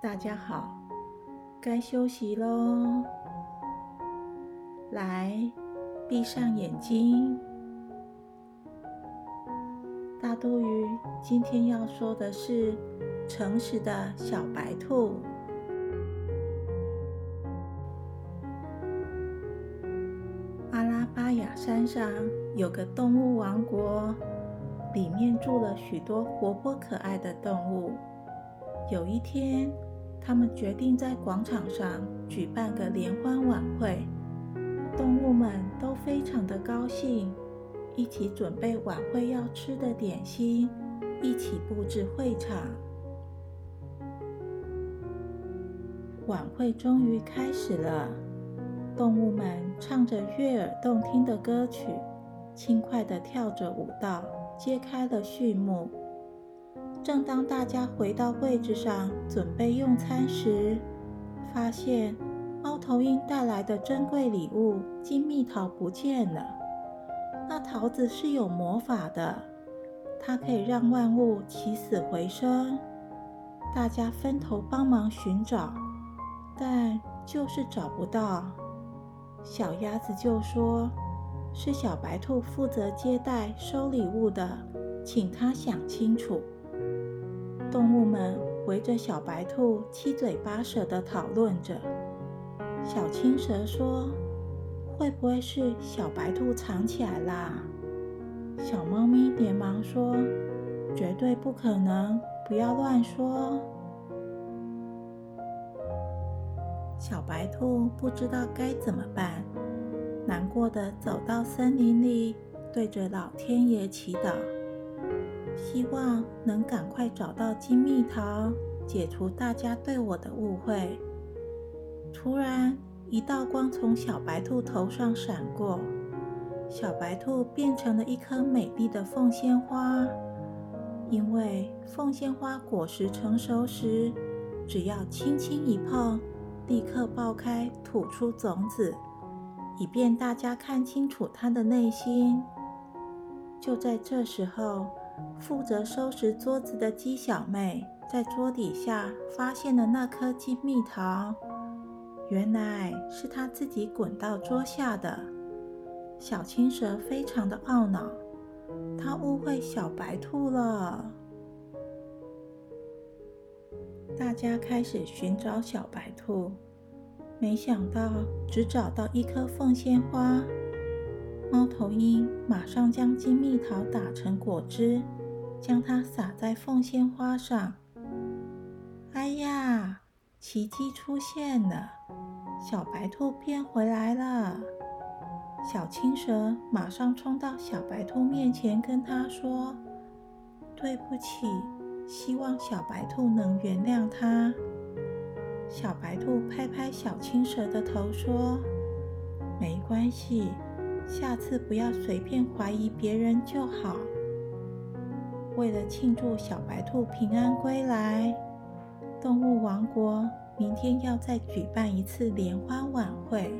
大家好，该休息喽。来，闭上眼睛。大多鱼今天要说的是诚实的小白兔。阿拉巴雅山上有个动物王国，里面住了许多活泼可爱的动物。有一天，他们决定在广场上举办个联欢晚会。动物们都非常的高兴，一起准备晚会要吃的点心，一起布置会场。晚会终于开始了，动物们唱着悦耳动听的歌曲，轻快地跳着舞蹈，揭开了序幕。正当大家回到位置上准备用餐时，发现。猫头鹰带来的珍贵礼物金蜜桃不见了。那桃子是有魔法的，它可以让万物起死回生。大家分头帮忙寻找，但就是找不到。小鸭子就说：“是小白兔负责接待收礼物的，请他想清楚。”动物们围着小白兔七嘴八舌地讨论着。小青蛇说：“会不会是小白兔藏起来啦？”小猫咪连忙说：“绝对不可能，不要乱说。”小白兔不知道该怎么办，难过的走到森林里，对着老天爷祈祷，希望能赶快找到金蜜桃，解除大家对我的误会。突然，一道光从小白兔头上闪过，小白兔变成了一颗美丽的凤仙花。因为凤仙花果实成熟时，只要轻轻一碰，立刻爆开，吐出种子，以便大家看清楚它的内心。就在这时候，负责收拾桌子的鸡小妹在桌底下发现了那颗金蜜桃。原来是她自己滚到桌下的。小青蛇非常的懊恼，它误会小白兔了。大家开始寻找小白兔，没想到只找到一颗凤仙花。猫头鹰马上将金蜜桃打成果汁，将它撒在凤仙花上。哎呀，奇迹出现了！小白兔变回来了，小青蛇马上冲到小白兔面前，跟他说：“对不起，希望小白兔能原谅他。”小白兔拍拍小青蛇的头说：“没关系，下次不要随便怀疑别人就好。”为了庆祝小白兔平安归来，动物王国。明天要再举办一次联欢晚会。